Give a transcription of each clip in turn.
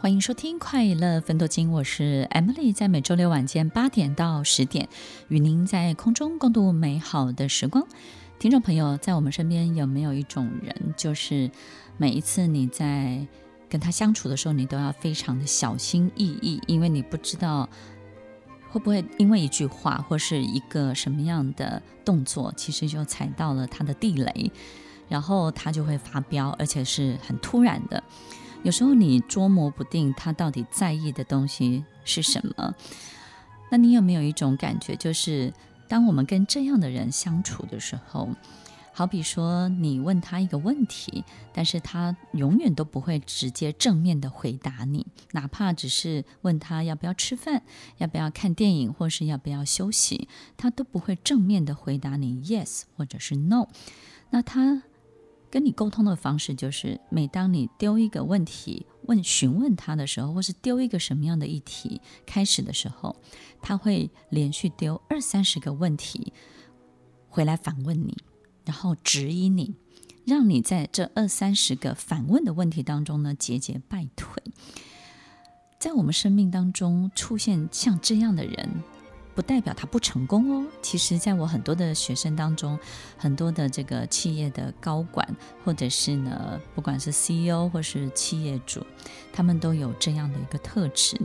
欢迎收听《快乐分多金》，我是 Emily，在每周六晚间八点到十点，与您在空中共度美好的时光。听众朋友，在我们身边有没有一种人，就是每一次你在跟他相处的时候，你都要非常的小心翼翼，因为你不知道会不会因为一句话或是一个什么样的动作，其实就踩到了他的地雷，然后他就会发飙，而且是很突然的。有时候你捉摸不定他到底在意的东西是什么，那你有没有一种感觉，就是当我们跟这样的人相处的时候，好比说你问他一个问题，但是他永远都不会直接正面的回答你，哪怕只是问他要不要吃饭，要不要看电影，或是要不要休息，他都不会正面的回答你 yes 或者是 no，那他。跟你沟通的方式就是，每当你丢一个问题问询问他的时候，或是丢一个什么样的议题开始的时候，他会连续丢二三十个问题回来反问你，然后指引你，让你在这二三十个反问的问题当中呢节节败退。在我们生命当中出现像这样的人。不代表他不成功哦。其实，在我很多的学生当中，很多的这个企业的高管，或者是呢，不管是 CEO 或是企业主，他们都有这样的一个特质。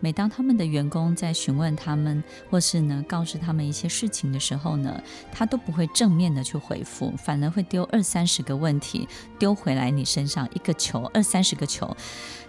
每当他们的员工在询问他们，或是呢告诉他们一些事情的时候呢，他都不会正面的去回复，反而会丢二三十个问题丢回来你身上，一个球，二三十个球，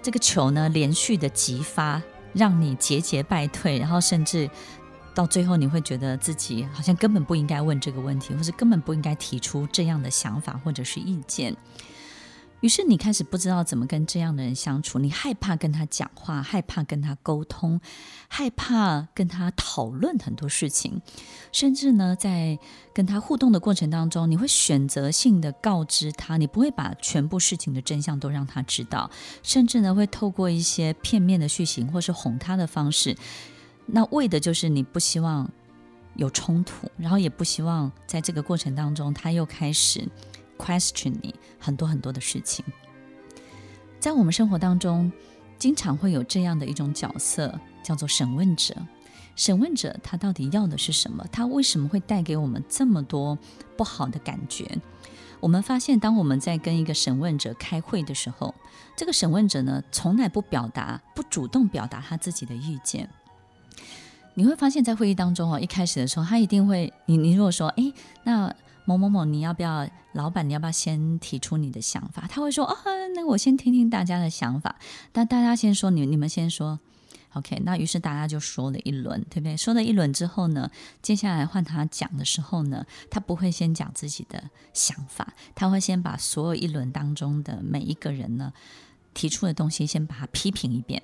这个球呢连续的急发，让你节节败退，然后甚至。到最后，你会觉得自己好像根本不应该问这个问题，或是根本不应该提出这样的想法或者是意见。于是你开始不知道怎么跟这样的人相处，你害怕跟他讲话，害怕跟他沟通，害怕跟他讨论很多事情，甚至呢，在跟他互动的过程当中，你会选择性的告知他，你不会把全部事情的真相都让他知道，甚至呢，会透过一些片面的叙情或是哄他的方式。那为的就是你不希望有冲突，然后也不希望在这个过程当中他又开始 question 你很多很多的事情。在我们生活当中，经常会有这样的一种角色，叫做审问者。审问者他到底要的是什么？他为什么会带给我们这么多不好的感觉？我们发现，当我们在跟一个审问者开会的时候，这个审问者呢，从来不表达、不主动表达他自己的意见。你会发现在会议当中哦，一开始的时候，他一定会你你如果说，哎，那某某某，你要不要老板，你要不要先提出你的想法？他会说，啊，那我先听听大家的想法。但大家先说，你你们先说，OK。那于是大家就说了一轮，对不对？说了一轮之后呢，接下来换他讲的时候呢，他不会先讲自己的想法，他会先把所有一轮当中的每一个人呢提出的东西，先把它批评一遍。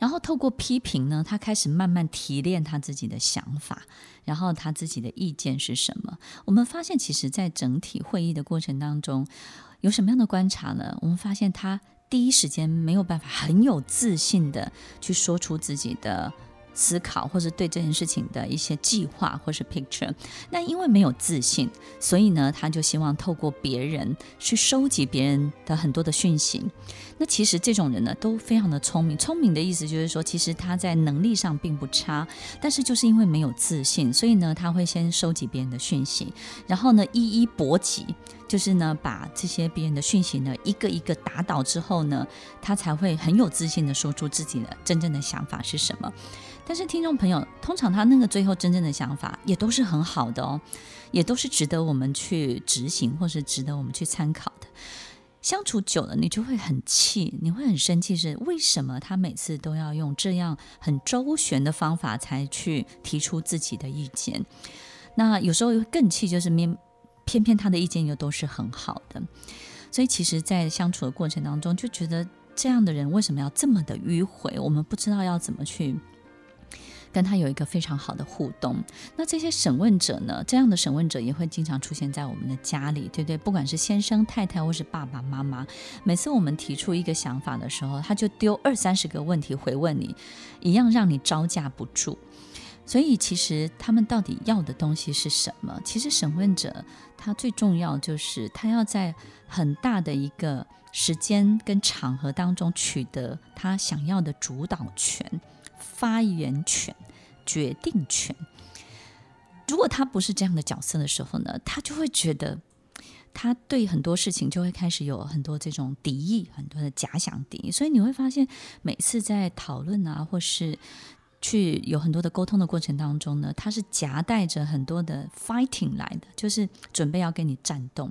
然后透过批评呢，他开始慢慢提炼他自己的想法，然后他自己的意见是什么？我们发现，其实，在整体会议的过程当中，有什么样的观察呢？我们发现他第一时间没有办法很有自信的去说出自己的。思考或者对这件事情的一些计划或是 picture，那因为没有自信，所以呢，他就希望透过别人去收集别人的很多的讯息。那其实这种人呢，都非常的聪明。聪明的意思就是说，其实他在能力上并不差，但是就是因为没有自信，所以呢，他会先收集别人的讯息，然后呢，一一驳击，就是呢，把这些别人的讯息呢，一个一个打倒之后呢，他才会很有自信的说出自己的真正的想法是什么。但是听众朋友，通常他那个最后真正的想法也都是很好的哦，也都是值得我们去执行，或是值得我们去参考的。相处久了，你就会很气，你会很生气，是为什么他每次都要用这样很周旋的方法才去提出自己的意见？那有时候更气，就是偏偏偏他的意见又都是很好的。所以其实，在相处的过程当中，就觉得这样的人为什么要这么的迂回？我们不知道要怎么去。跟他有一个非常好的互动，那这些审问者呢？这样的审问者也会经常出现在我们的家里，对不对？不管是先生、太太，或是爸爸妈妈，每次我们提出一个想法的时候，他就丢二三十个问题回问你，一样让你招架不住。所以，其实他们到底要的东西是什么？其实，审问者他最重要就是他要在很大的一个时间跟场合当中取得他想要的主导权、发言权、决定权。如果他不是这样的角色的时候呢，他就会觉得他对很多事情就会开始有很多这种敌意，很多的假想敌。所以你会发现，每次在讨论啊，或是去有很多的沟通的过程当中呢，他是夹带着很多的 fighting 来的，就是准备要跟你战斗。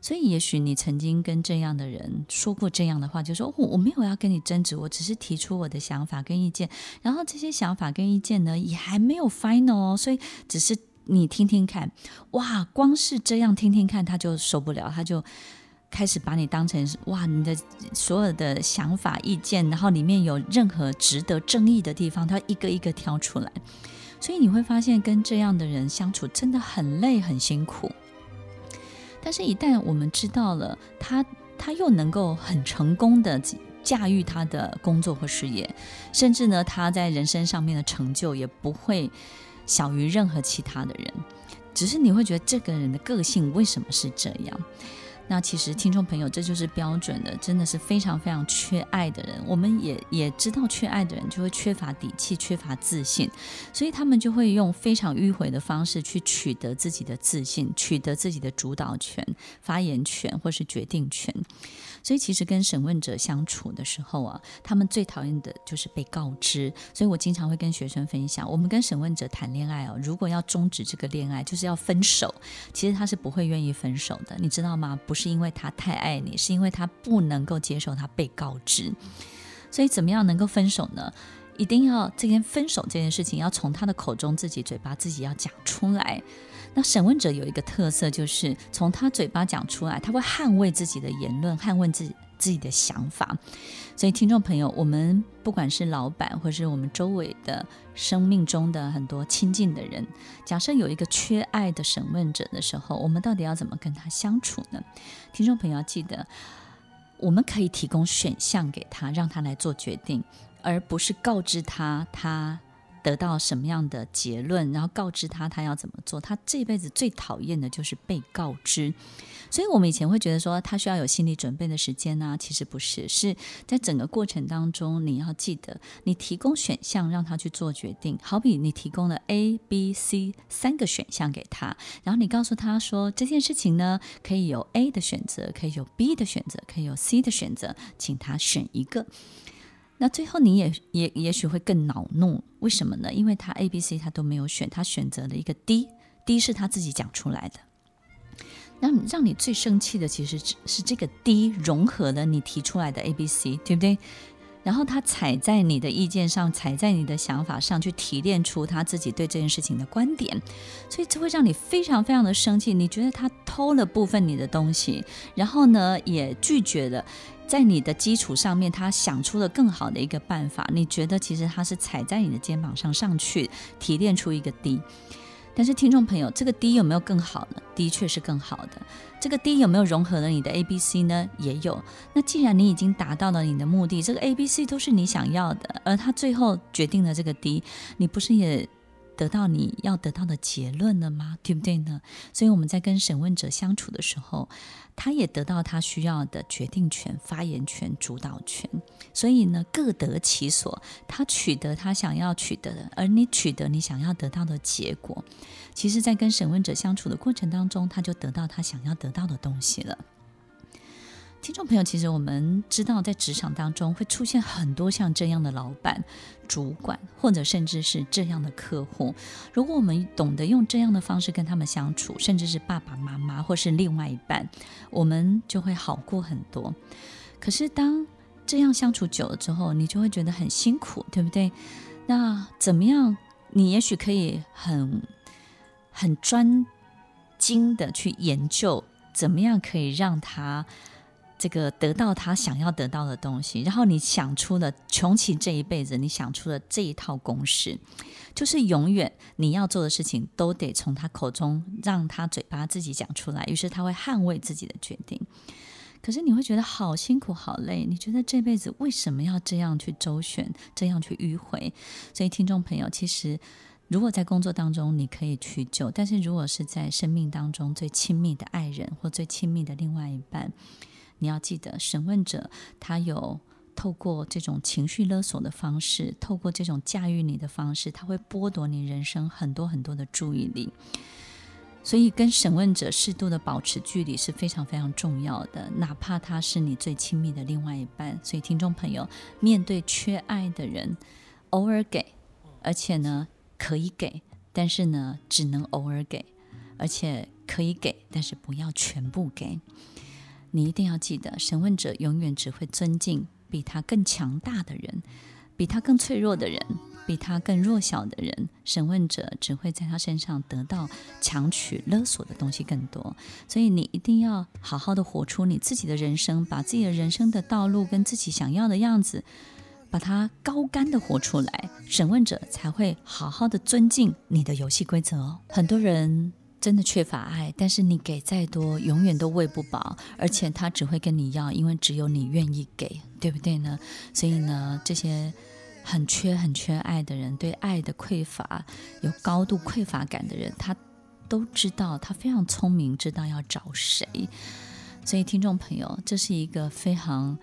所以，也许你曾经跟这样的人说过这样的话，就说我我没有要跟你争执，我只是提出我的想法跟意见，然后这些想法跟意见呢，也还没有 final 哦，所以只是你听听看。哇，光是这样听听看，他就受不了，他就。开始把你当成哇，你的所有的想法意见，然后里面有任何值得争议的地方，他一个一个挑出来。所以你会发现，跟这样的人相处真的很累很辛苦。但是，一旦我们知道了他，他又能够很成功的驾驭他的工作或事业，甚至呢，他在人生上面的成就也不会小于任何其他的人。只是你会觉得这个人的个性为什么是这样？那其实听众朋友，这就是标准的，真的是非常非常缺爱的人。我们也也知道，缺爱的人就会缺乏底气，缺乏自信，所以他们就会用非常迂回的方式去取得自己的自信，取得自己的主导权、发言权或是决定权。所以，其实跟审问者相处的时候啊，他们最讨厌的就是被告知。所以我经常会跟学生分享，我们跟审问者谈恋爱哦，如果要终止这个恋爱，就是要分手，其实他是不会愿意分手的，你知道吗？不是因为他太爱你，是因为他不能够接受他被告知。所以，怎么样能够分手呢？一定要这件分手这件事情要从他的口中、自己嘴巴、自己要讲出来。那审问者有一个特色，就是从他嘴巴讲出来，他会捍卫自己的言论，捍卫自己自己的想法。所以，听众朋友，我们不管是老板，或是我们周围的生命中的很多亲近的人，假设有一个缺爱的审问者的时候，我们到底要怎么跟他相处呢？听众朋友要记得，我们可以提供选项给他，让他来做决定，而不是告知他他。得到什么样的结论，然后告知他他要怎么做。他这辈子最讨厌的就是被告知，所以我们以前会觉得说他需要有心理准备的时间呢，其实不是，是在整个过程当中，你要记得，你提供选项让他去做决定。好比你提供了 A、B、C 三个选项给他，然后你告诉他说这件事情呢，可以有 A 的选择，可以有 B 的选择，可以有 C 的选择，请他选一个。那最后你也也也许会更恼怒，为什么呢？因为他 A、B、C 他都没有选，他选择了一个 D，D 是他自己讲出来的。那让你最生气的其实是这个 D 融合了你提出来的 A、B、C，对不对？然后他踩在你的意见上，踩在你的想法上去提炼出他自己对这件事情的观点，所以这会让你非常非常的生气。你觉得他偷了部分你的东西，然后呢也拒绝了。在你的基础上面，他想出了更好的一个办法。你觉得其实他是踩在你的肩膀上上去提炼出一个 D，但是听众朋友，这个 D 有没有更好呢？的确是更好的。这个 D 有没有融合了你的 A、B、C 呢？也有。那既然你已经达到了你的目的，这个 A、B、C 都是你想要的，而他最后决定了这个 D，你不是也得到你要得到的结论了吗？对不对呢？所以我们在跟审问者相处的时候，他也得到他需要的决定权、发言权、主导权。所以呢，各得其所。他取得他想要取得的，而你取得你想要得到的结果。其实，在跟审问者相处的过程当中，他就得到他想要得到的东西了。听众朋友，其实我们知道，在职场当中会出现很多像这样的老板、主管，或者甚至是这样的客户。如果我们懂得用这样的方式跟他们相处，甚至是爸爸妈妈或是另外一半，我们就会好过很多。可是当这样相处久了之后，你就会觉得很辛苦，对不对？那怎么样？你也许可以很很专精的去研究，怎么样可以让他。这个得到他想要得到的东西，然后你想出了穷其这一辈子，你想出了这一套公式，就是永远你要做的事情都得从他口中让他嘴巴自己讲出来，于是他会捍卫自己的决定。可是你会觉得好辛苦、好累，你觉得这辈子为什么要这样去周旋、这样去迂回？所以听众朋友，其实如果在工作当中你可以去救，但是如果是在生命当中最亲密的爱人或最亲密的另外一半，你要记得，审问者他有透过这种情绪勒索的方式，透过这种驾驭你的方式，他会剥夺你人生很多很多的注意力。所以，跟审问者适度的保持距离是非常非常重要的，哪怕他是你最亲密的另外一半。所以，听众朋友，面对缺爱的人，偶尔给，而且呢，可以给，但是呢，只能偶尔给，而且可以给，但是不要全部给。你一定要记得，审问者永远只会尊敬比他更强大的人，比他更脆弱的人。比他更弱小的人，审问者只会在他身上得到强取勒索的东西更多。所以你一定要好好的活出你自己的人生，把自己的人生的道路跟自己想要的样子，把它高干的活出来，审问者才会好好的尊敬你的游戏规则哦。很多人真的缺乏爱，但是你给再多，永远都喂不饱，而且他只会跟你要，因为只有你愿意给，对不对呢？所以呢，这些。很缺很缺爱的人，对爱的匮乏有高度匮乏感的人，他都知道，他非常聪明，知道要找谁。所以，听众朋友，这是一个非常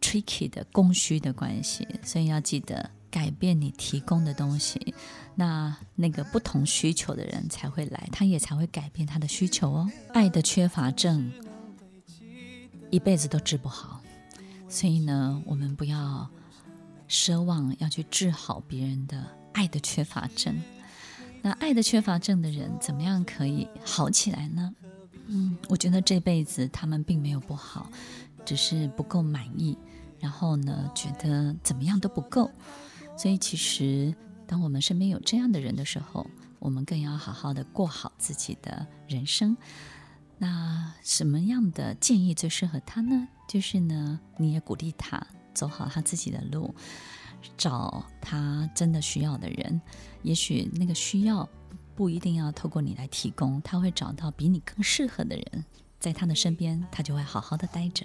tricky 的供需的关系，所以要记得改变你提供的东西，那那个不同需求的人才会来，他也才会改变他的需求哦。爱的缺乏症一辈子都治不好，所以呢，我们不要。奢望要去治好别人的爱的缺乏症，那爱的缺乏症的人怎么样可以好起来呢？嗯，我觉得这辈子他们并没有不好，只是不够满意，然后呢，觉得怎么样都不够。所以其实，当我们身边有这样的人的时候，我们更要好好的过好自己的人生。那什么样的建议最适合他呢？就是呢，你也鼓励他。走好他自己的路，找他真的需要的人。也许那个需要不一定要透过你来提供，他会找到比你更适合的人，在他的身边，他就会好好的待着。